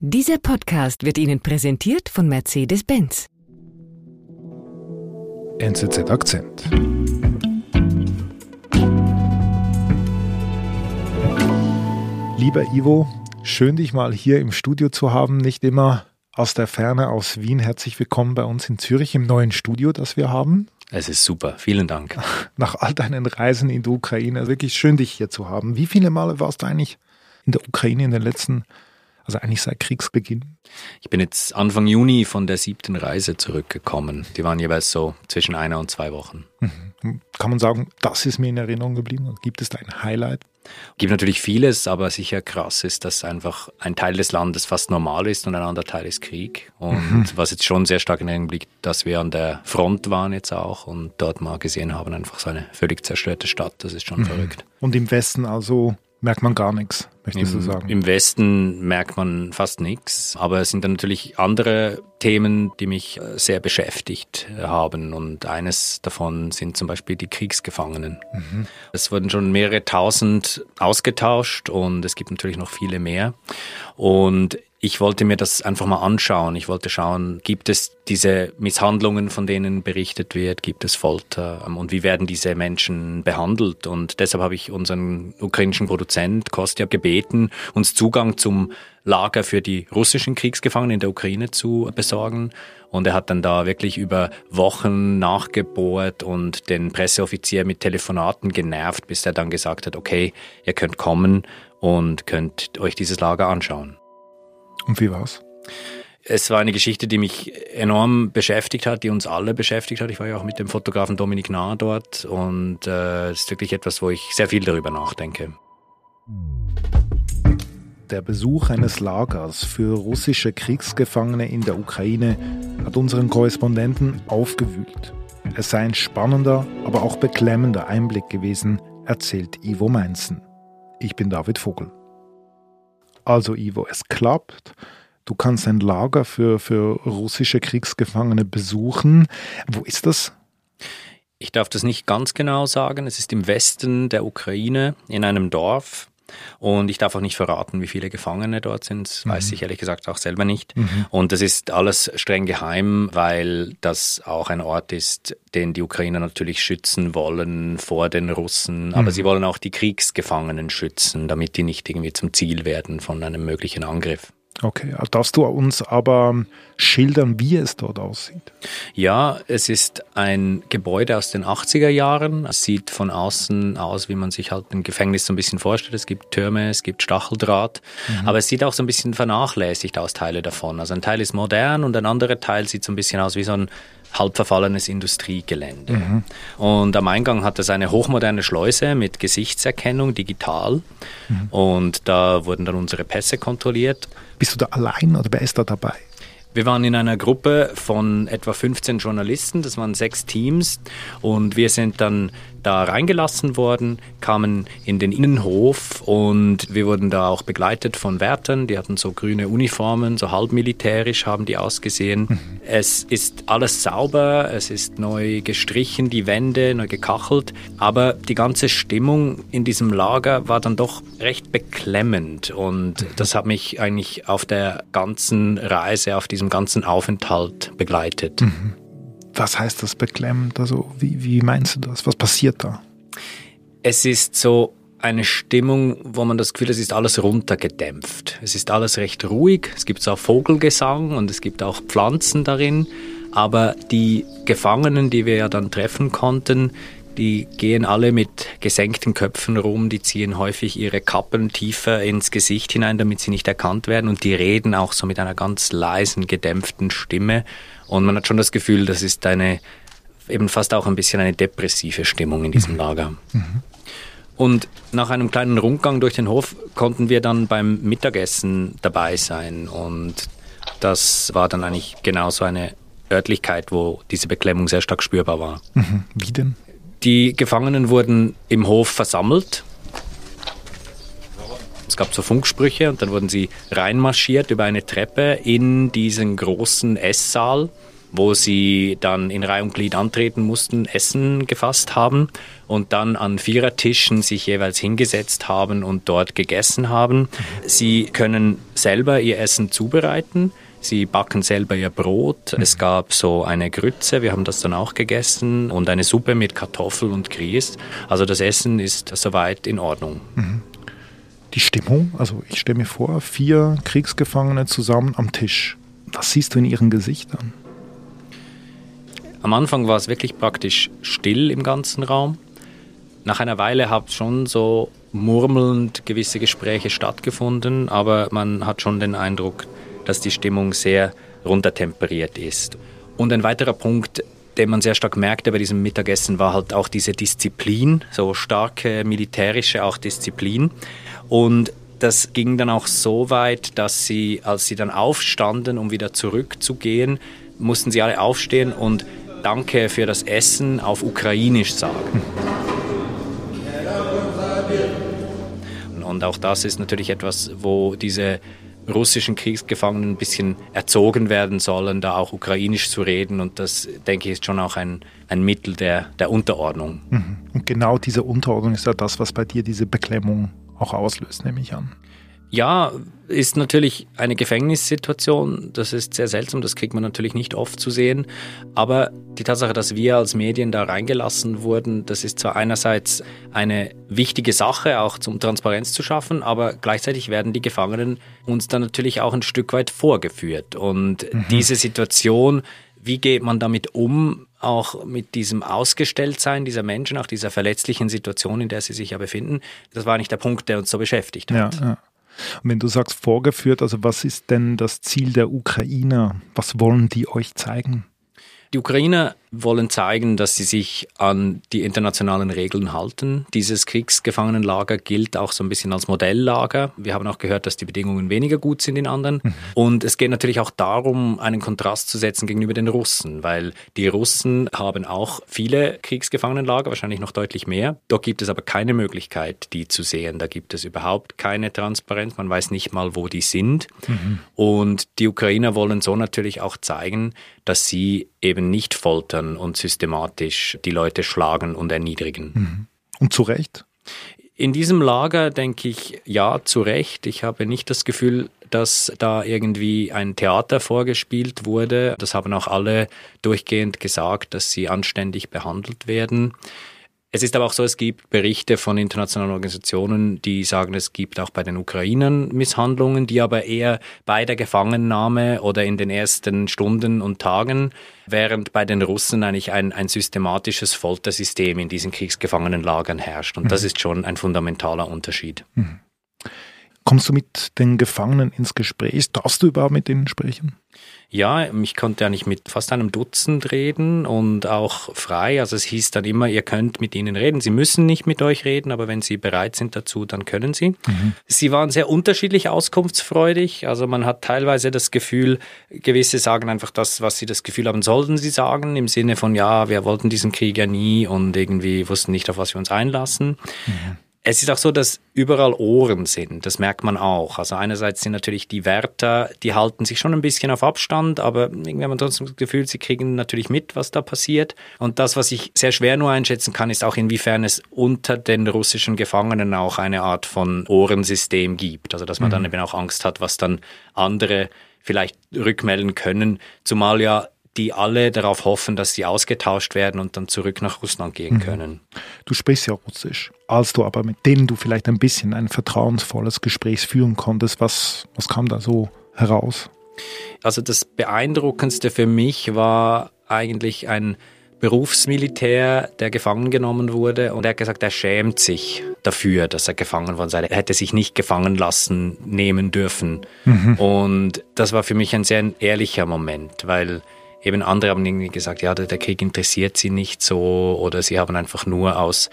Dieser Podcast wird Ihnen präsentiert von Mercedes-Benz. NZZ Akzent. Lieber Ivo, schön dich mal hier im Studio zu haben, nicht immer aus der Ferne aus Wien. Herzlich willkommen bei uns in Zürich im neuen Studio, das wir haben. Es ist super, vielen Dank. Nach all deinen Reisen in die Ukraine, wirklich schön dich hier zu haben. Wie viele Male warst du eigentlich in der Ukraine in den letzten also eigentlich seit Kriegsbeginn. Ich bin jetzt Anfang Juni von der siebten Reise zurückgekommen. Die waren jeweils so zwischen einer und zwei Wochen. Mhm. Kann man sagen, das ist mir in Erinnerung geblieben? Gibt es da ein Highlight? Gibt natürlich vieles, aber sicher krass ist, dass einfach ein Teil des Landes fast normal ist und ein anderer Teil ist Krieg. Und mhm. was jetzt schon sehr stark in Erinnerung liegt, dass wir an der Front waren jetzt auch und dort mal gesehen haben, einfach so eine völlig zerstörte Stadt. Das ist schon mhm. verrückt. Und im Westen also merkt man gar nichts, möchtest Im, du sagen? Im Westen merkt man fast nichts, aber es sind dann natürlich andere Themen, die mich äh, sehr beschäftigt haben und eines davon sind zum Beispiel die Kriegsgefangenen. Mhm. Es wurden schon mehrere tausend ausgetauscht und es gibt natürlich noch viele mehr und ich wollte mir das einfach mal anschauen. Ich wollte schauen, gibt es diese Misshandlungen, von denen berichtet wird, gibt es Folter ähm, und wie werden diese Menschen behandelt? Und deshalb habe ich unseren ukrainischen Produzent Kostja gebeten, uns Zugang zum Lager für die russischen Kriegsgefangenen in der Ukraine zu besorgen. Und er hat dann da wirklich über Wochen nachgebohrt und den Presseoffizier mit Telefonaten genervt, bis er dann gesagt hat, okay, ihr könnt kommen und könnt euch dieses Lager anschauen. Und wie war's? Es war eine Geschichte, die mich enorm beschäftigt hat, die uns alle beschäftigt hat. Ich war ja auch mit dem Fotografen Dominik Nahr dort und äh, es ist wirklich etwas, wo ich sehr viel darüber nachdenke. Der Besuch eines Lagers für russische Kriegsgefangene in der Ukraine hat unseren Korrespondenten aufgewühlt. Es sei ein spannender, aber auch beklemmender Einblick gewesen, erzählt Ivo Meinzen. Ich bin David Vogel. Also Ivo, es klappt. Du kannst ein Lager für, für russische Kriegsgefangene besuchen. Wo ist das? Ich darf das nicht ganz genau sagen. Es ist im Westen der Ukraine in einem Dorf. Und ich darf auch nicht verraten, wie viele Gefangene dort sind. Das mhm. weiß ich ehrlich gesagt auch selber nicht. Mhm. Und das ist alles streng geheim, weil das auch ein Ort ist, den die Ukrainer natürlich schützen wollen vor den Russen. Aber mhm. sie wollen auch die Kriegsgefangenen schützen, damit die nicht irgendwie zum Ziel werden von einem möglichen Angriff. Okay, darfst du uns aber schildern, wie es dort aussieht? Ja, es ist ein Gebäude aus den 80er Jahren. Es sieht von außen aus, wie man sich halt ein Gefängnis so ein bisschen vorstellt. Es gibt Türme, es gibt Stacheldraht, mhm. aber es sieht auch so ein bisschen vernachlässigt aus, Teile davon. Also ein Teil ist modern und ein anderer Teil sieht so ein bisschen aus wie so ein halb verfallenes Industriegelände. Mhm. Und am Eingang hat es eine hochmoderne Schleuse mit Gesichtserkennung digital. Mhm. Und da wurden dann unsere Pässe kontrolliert. Bist du da allein oder wer ist da dabei? Wir waren in einer Gruppe von etwa 15 Journalisten, das waren sechs Teams und wir sind dann da reingelassen worden, kamen in den Innenhof und wir wurden da auch begleitet von Wärtern, die hatten so grüne Uniformen, so halb militärisch haben die ausgesehen. Mhm. Es ist alles sauber, es ist neu gestrichen, die Wände neu gekachelt, aber die ganze Stimmung in diesem Lager war dann doch recht beklemmend und mhm. das hat mich eigentlich auf der ganzen Reise, auf diesem ganzen Aufenthalt begleitet. Mhm. Was heißt das beklemmend? Also wie, wie meinst du das? Was passiert da? Es ist so eine Stimmung, wo man das Gefühl hat, es ist alles runtergedämpft. Es ist alles recht ruhig. Es gibt auch Vogelgesang und es gibt auch Pflanzen darin. Aber die Gefangenen, die wir ja dann treffen konnten, die gehen alle mit gesenkten Köpfen rum, die ziehen häufig ihre Kappen tiefer ins Gesicht hinein, damit sie nicht erkannt werden und die reden auch so mit einer ganz leisen, gedämpften Stimme. Und man hat schon das Gefühl, das ist eine, eben fast auch ein bisschen eine depressive Stimmung in diesem mhm. Lager. Mhm. Und nach einem kleinen Rundgang durch den Hof konnten wir dann beim Mittagessen dabei sein. Und das war dann eigentlich genau so eine Örtlichkeit, wo diese Beklemmung sehr stark spürbar war. Mhm. Wie denn? Die Gefangenen wurden im Hof versammelt. Es gab so Funksprüche und dann wurden sie reinmarschiert über eine Treppe in diesen großen Esssaal wo sie dann in Reihe und Glied antreten mussten, Essen gefasst haben und dann an Vierertischen sich jeweils hingesetzt haben und dort gegessen haben. Sie können selber ihr Essen zubereiten. Sie backen selber ihr Brot. Es gab so eine Grütze, wir haben das dann auch gegessen, und eine Suppe mit Kartoffel und Grieß. Also das Essen ist soweit in Ordnung. Mhm. Die Stimmung, also ich stelle mir vor, vier Kriegsgefangene zusammen am Tisch. Was siehst du in ihren Gesichtern? Am Anfang war es wirklich praktisch still im ganzen Raum. Nach einer Weile hat schon so murmelnd gewisse Gespräche stattgefunden, aber man hat schon den Eindruck, dass die Stimmung sehr runtertemperiert ist. Und ein weiterer Punkt, den man sehr stark merkte bei diesem Mittagessen, war halt auch diese Disziplin, so starke militärische auch Disziplin. Und das ging dann auch so weit, dass sie, als sie dann aufstanden, um wieder zurückzugehen, mussten sie alle aufstehen und Danke für das Essen auf Ukrainisch sagen. Und auch das ist natürlich etwas, wo diese russischen Kriegsgefangenen ein bisschen erzogen werden sollen, da auch ukrainisch zu reden. Und das, denke ich, ist schon auch ein, ein Mittel der, der Unterordnung. Mhm. Und genau diese Unterordnung ist ja das, was bei dir diese Beklemmung auch auslöst, nehme ich an. Ja, ist natürlich eine Gefängnissituation. Das ist sehr seltsam. Das kriegt man natürlich nicht oft zu sehen. Aber die Tatsache, dass wir als Medien da reingelassen wurden, das ist zwar einerseits eine wichtige Sache, auch zum Transparenz zu schaffen, aber gleichzeitig werden die Gefangenen uns dann natürlich auch ein Stück weit vorgeführt. Und mhm. diese Situation, wie geht man damit um, auch mit diesem Ausgestelltsein dieser Menschen, auch dieser verletzlichen Situation, in der sie sich ja befinden, das war nicht der Punkt, der uns so beschäftigt hat. Ja, ja. Und wenn du sagst vorgeführt, also was ist denn das Ziel der Ukrainer? Was wollen die euch zeigen? Die Ukrainer wollen zeigen, dass sie sich an die internationalen Regeln halten. Dieses Kriegsgefangenenlager gilt auch so ein bisschen als Modelllager. Wir haben auch gehört, dass die Bedingungen weniger gut sind in anderen. Mhm. Und es geht natürlich auch darum, einen Kontrast zu setzen gegenüber den Russen, weil die Russen haben auch viele Kriegsgefangenenlager, wahrscheinlich noch deutlich mehr. Dort gibt es aber keine Möglichkeit, die zu sehen. Da gibt es überhaupt keine Transparenz. Man weiß nicht mal, wo die sind. Mhm. Und die Ukrainer wollen so natürlich auch zeigen, dass sie eben nicht foltern und systematisch die Leute schlagen und erniedrigen. Mhm. Und zu Recht? In diesem Lager denke ich, ja, zu Recht. Ich habe nicht das Gefühl, dass da irgendwie ein Theater vorgespielt wurde. Das haben auch alle durchgehend gesagt, dass sie anständig behandelt werden. Es ist aber auch so, es gibt Berichte von internationalen Organisationen, die sagen, es gibt auch bei den Ukrainern Misshandlungen, die aber eher bei der Gefangennahme oder in den ersten Stunden und Tagen, während bei den Russen eigentlich ein, ein systematisches Foltersystem in diesen Kriegsgefangenenlagern herrscht. Und mhm. das ist schon ein fundamentaler Unterschied. Mhm. Kommst du mit den Gefangenen ins Gespräch? Darfst du überhaupt mit denen sprechen? Ja, ich konnte eigentlich mit fast einem Dutzend reden und auch frei. Also es hieß dann immer, ihr könnt mit ihnen reden. Sie müssen nicht mit euch reden, aber wenn sie bereit sind dazu, dann können sie. Mhm. Sie waren sehr unterschiedlich auskunftsfreudig. Also man hat teilweise das Gefühl, gewisse sagen einfach das, was sie das Gefühl haben, sollten sie sagen, im Sinne von, ja, wir wollten diesen Krieg ja nie und irgendwie wussten nicht, auf was wir uns einlassen. Mhm. Es ist auch so, dass überall Ohren sind. Das merkt man auch. Also einerseits sind natürlich die Wärter, die halten sich schon ein bisschen auf Abstand, aber irgendwie hat man trotzdem das Gefühl, sie kriegen natürlich mit, was da passiert. Und das, was ich sehr schwer nur einschätzen kann, ist auch inwiefern es unter den russischen Gefangenen auch eine Art von Ohrensystem gibt. Also dass man mhm. dann eben auch Angst hat, was dann andere vielleicht rückmelden können. Zumal ja die alle darauf hoffen, dass sie ausgetauscht werden und dann zurück nach Russland gehen mhm. können. Du sprichst ja Russisch. Als du aber mit denen du vielleicht ein bisschen ein vertrauensvolles Gespräch führen konntest, was, was kam da so heraus? Also das Beeindruckendste für mich war eigentlich ein Berufsmilitär, der gefangen genommen wurde und er hat gesagt, er schämt sich dafür, dass er gefangen worden sei. Er hätte sich nicht gefangen lassen nehmen dürfen. Mhm. Und das war für mich ein sehr ehrlicher Moment, weil Eben andere haben irgendwie gesagt, ja, der, Krieg interessiert sie nicht so oder sie haben einfach nur aus,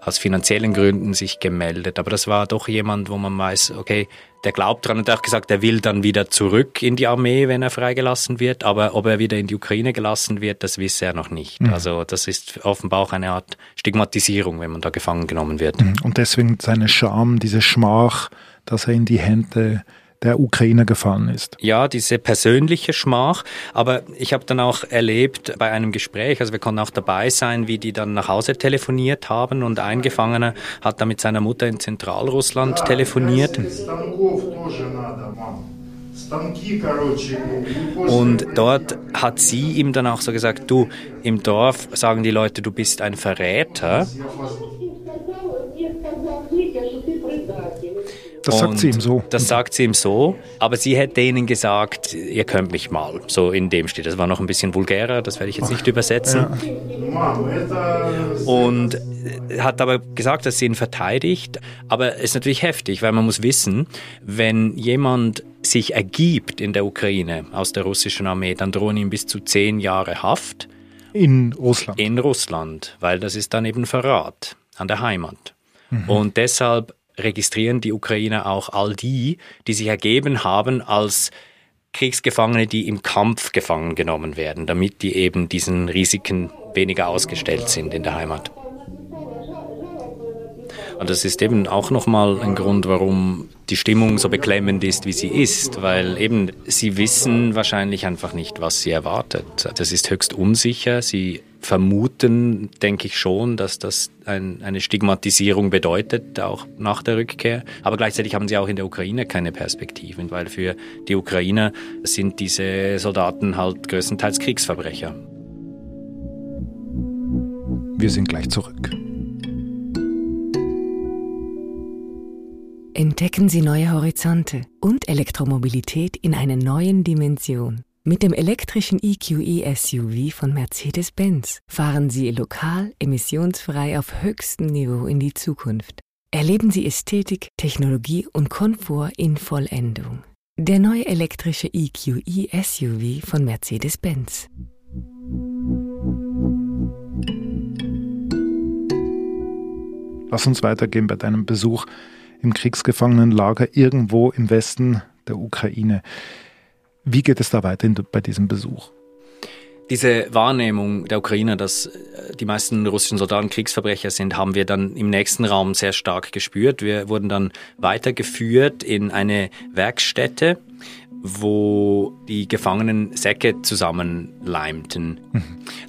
aus finanziellen Gründen sich gemeldet. Aber das war doch jemand, wo man weiß, okay, der glaubt dran und hat auch gesagt, er will dann wieder zurück in die Armee, wenn er freigelassen wird. Aber ob er wieder in die Ukraine gelassen wird, das wisse er noch nicht. Mhm. Also das ist offenbar auch eine Art Stigmatisierung, wenn man da gefangen genommen wird. Mhm. Und deswegen seine Scham, diese Schmach, dass er in die Hände der Ukraine gefallen ist. Ja, diese persönliche Schmach. Aber ich habe dann auch erlebt bei einem Gespräch, also wir konnten auch dabei sein, wie die dann nach Hause telefoniert haben und ein Gefangener hat dann mit seiner Mutter in Zentralrussland telefoniert. Und dort hat sie ihm dann auch so gesagt, du, im Dorf sagen die Leute, du bist ein Verräter. Das sagt sie ihm so. Das sagt sie ihm so, aber sie hätte ihnen gesagt, ihr könnt mich mal. So in dem steht. Das war noch ein bisschen vulgärer, das werde ich jetzt nicht übersetzen. Ja. Und hat aber gesagt, dass sie ihn verteidigt. Aber es ist natürlich heftig, weil man muss wissen, wenn jemand sich ergibt in der Ukraine aus der russischen Armee, dann drohen ihm bis zu zehn Jahre Haft. In Russland. In Russland, weil das ist dann eben Verrat an der Heimat. Mhm. Und deshalb registrieren die Ukrainer auch all die, die sich ergeben haben als Kriegsgefangene, die im Kampf gefangen genommen werden, damit die eben diesen Risiken weniger ausgestellt sind in der Heimat. Und das ist eben auch nochmal ein Grund, warum die Stimmung so beklemmend ist, wie sie ist, weil eben sie wissen wahrscheinlich einfach nicht, was sie erwartet. Das ist höchst unsicher. Sie vermuten, denke ich schon, dass das ein, eine Stigmatisierung bedeutet, auch nach der Rückkehr. Aber gleichzeitig haben sie auch in der Ukraine keine Perspektiven, weil für die Ukrainer sind diese Soldaten halt größtenteils Kriegsverbrecher. Wir sind gleich zurück. Entdecken Sie neue Horizonte und Elektromobilität in einer neuen Dimension. Mit dem elektrischen EQE SUV von Mercedes-Benz fahren Sie lokal emissionsfrei auf höchstem Niveau in die Zukunft. Erleben Sie Ästhetik, Technologie und Komfort in Vollendung. Der neue elektrische EQE SUV von Mercedes-Benz. Lass uns weitergehen bei deinem Besuch im Kriegsgefangenenlager irgendwo im Westen der Ukraine. Wie geht es da weiter bei diesem Besuch? Diese Wahrnehmung der Ukrainer, dass äh, die meisten russischen Soldaten Kriegsverbrecher sind, haben wir dann im nächsten Raum sehr stark gespürt. Wir wurden dann weitergeführt in eine Werkstätte, wo die Gefangenen Säcke zusammenleimten. Mhm.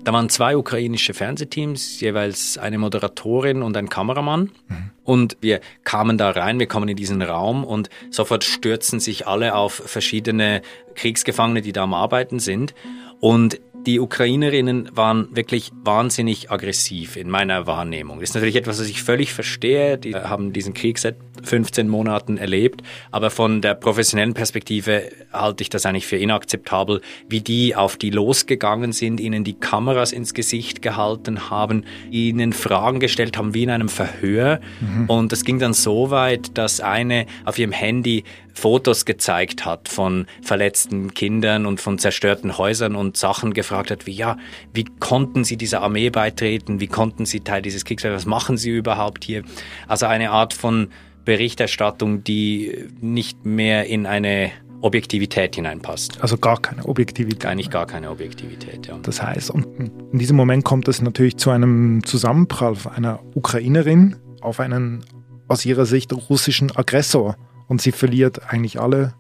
Da waren zwei ukrainische Fernsehteams, jeweils eine Moderatorin und ein Kameramann. Mhm. Und wir kamen da rein, wir kommen in diesen Raum und sofort stürzen sich alle auf verschiedene Kriegsgefangene, die da am Arbeiten sind. Und die Ukrainerinnen waren wirklich wahnsinnig aggressiv in meiner Wahrnehmung. Das ist natürlich etwas, was ich völlig verstehe. Die haben diesen Krieg seit 15 Monaten erlebt. Aber von der professionellen Perspektive halte ich das eigentlich für inakzeptabel, wie die auf die losgegangen sind, ihnen die Kameras ins Gesicht gehalten haben, ihnen Fragen gestellt haben wie in einem Verhör. Mhm. Und das ging dann so weit, dass eine auf ihrem Handy Fotos gezeigt hat von verletzten Kindern und von zerstörten Häusern und Sachen gefragt hat, wie ja, wie konnten Sie dieser Armee beitreten? Wie konnten Sie Teil dieses Kriegs werden? Was machen Sie überhaupt hier? Also eine Art von Berichterstattung, die nicht mehr in eine Objektivität hineinpasst. Also gar keine Objektivität. Eigentlich gar keine Objektivität, ja. Das heißt, und in diesem Moment kommt es natürlich zu einem Zusammenprall einer Ukrainerin auf einen aus ihrer Sicht russischen Aggressor und sie verliert eigentlich alle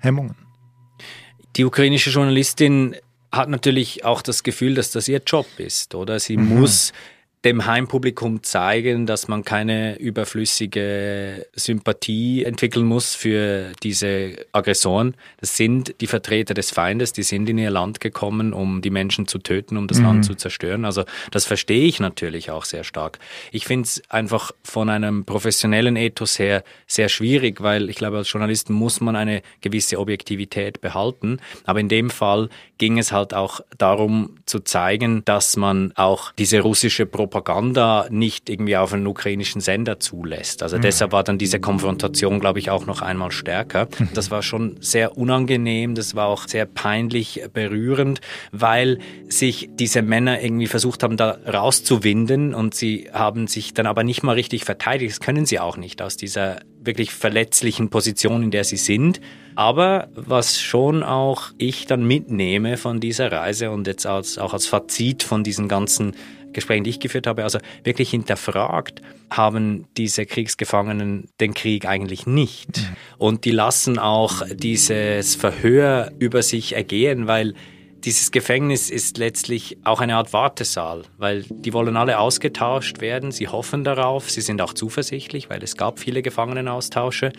Hemmungen. Die ukrainische Journalistin hat natürlich auch das Gefühl, dass das ihr Job ist, oder? Sie mhm. muss dem Heimpublikum zeigen, dass man keine überflüssige Sympathie entwickeln muss für diese Aggressoren. Das sind die Vertreter des Feindes, die sind in ihr Land gekommen, um die Menschen zu töten, um das mhm. Land zu zerstören. Also das verstehe ich natürlich auch sehr stark. Ich finde es einfach von einem professionellen Ethos her sehr schwierig, weil ich glaube, als Journalist muss man eine gewisse Objektivität behalten. Aber in dem Fall ging es halt auch darum zu zeigen, dass man auch diese russische Propaganda Propaganda nicht irgendwie auf einen ukrainischen Sender zulässt. Also mhm. deshalb war dann diese Konfrontation, glaube ich, auch noch einmal stärker. Mhm. Das war schon sehr unangenehm, das war auch sehr peinlich berührend, weil sich diese Männer irgendwie versucht haben, da rauszuwinden und sie haben sich dann aber nicht mal richtig verteidigt. Das können sie auch nicht aus dieser wirklich verletzlichen Position, in der sie sind. Aber was schon auch ich dann mitnehme von dieser Reise und jetzt als, auch als Fazit von diesen ganzen Gesprächen, die ich geführt habe, also wirklich hinterfragt, haben diese Kriegsgefangenen den Krieg eigentlich nicht. Mhm. Und die lassen auch dieses Verhör über sich ergehen, weil dieses Gefängnis ist letztlich auch eine Art Wartesaal, weil die wollen alle ausgetauscht werden. Sie hoffen darauf, sie sind auch zuversichtlich, weil es gab viele Gefangenenaustausche.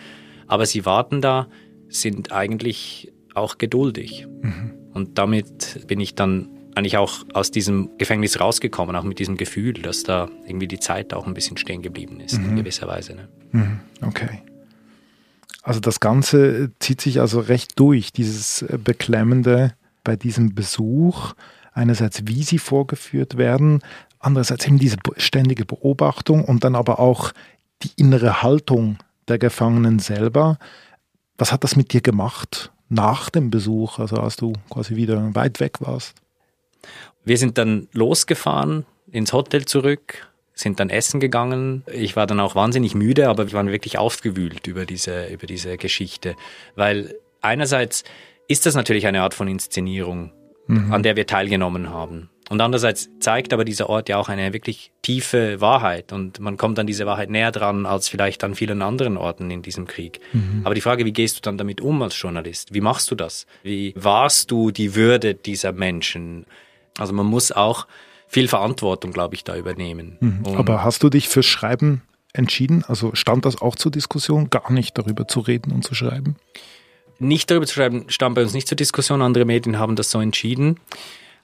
Aber sie warten da, sind eigentlich auch geduldig. Mhm. Und damit bin ich dann eigentlich auch aus diesem Gefängnis rausgekommen, auch mit diesem Gefühl, dass da irgendwie die Zeit auch ein bisschen stehen geblieben ist, mhm. in gewisser Weise. Ne? Mhm. Okay. Also das Ganze zieht sich also recht durch, dieses beklemmende bei diesem Besuch. Einerseits, wie sie vorgeführt werden, andererseits eben diese ständige Beobachtung und dann aber auch die innere Haltung der Gefangenen selber. Was hat das mit dir gemacht nach dem Besuch, also als du quasi wieder weit weg warst? Wir sind dann losgefahren ins Hotel zurück, sind dann essen gegangen. Ich war dann auch wahnsinnig müde, aber wir waren wirklich aufgewühlt über diese, über diese Geschichte, weil einerseits ist das natürlich eine Art von Inszenierung, mhm. an der wir teilgenommen haben. Und andererseits zeigt aber dieser Ort ja auch eine wirklich tiefe Wahrheit und man kommt an diese Wahrheit näher dran als vielleicht an vielen anderen Orten in diesem Krieg. Mhm. Aber die Frage, wie gehst du dann damit um als Journalist? Wie machst du das? Wie wahrst du die Würde dieser Menschen? Also man muss auch viel Verantwortung, glaube ich, da übernehmen. Mhm. Aber hast du dich fürs Schreiben entschieden? Also stand das auch zur Diskussion, gar nicht darüber zu reden und zu schreiben? nicht darüber zu schreiben, stand bei uns nicht zur Diskussion. Andere Medien haben das so entschieden.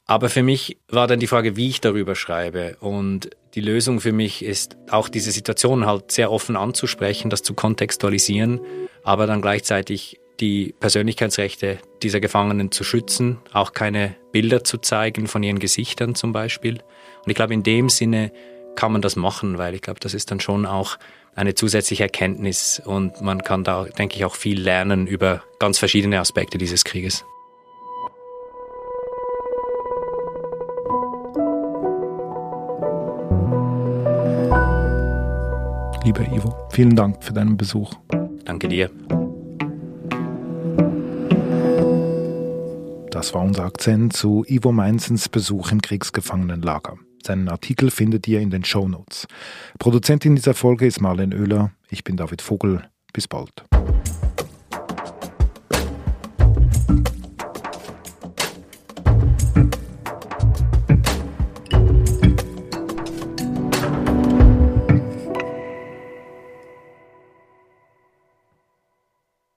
Aber für mich war dann die Frage, wie ich darüber schreibe. Und die Lösung für mich ist auch diese Situation halt sehr offen anzusprechen, das zu kontextualisieren, aber dann gleichzeitig die Persönlichkeitsrechte dieser Gefangenen zu schützen, auch keine Bilder zu zeigen von ihren Gesichtern zum Beispiel. Und ich glaube, in dem Sinne kann man das machen, weil ich glaube, das ist dann schon auch eine zusätzliche Erkenntnis und man kann da, denke ich, auch viel lernen über ganz verschiedene Aspekte dieses Krieges. Lieber Ivo, vielen Dank für deinen Besuch. Danke dir. Das war unser Akzent zu Ivo Mainzens Besuch im Kriegsgefangenenlager. Seinen Artikel findet ihr in den Show Notes. Produzentin dieser Folge ist Marlene Oehler. Ich bin David Vogel. Bis bald.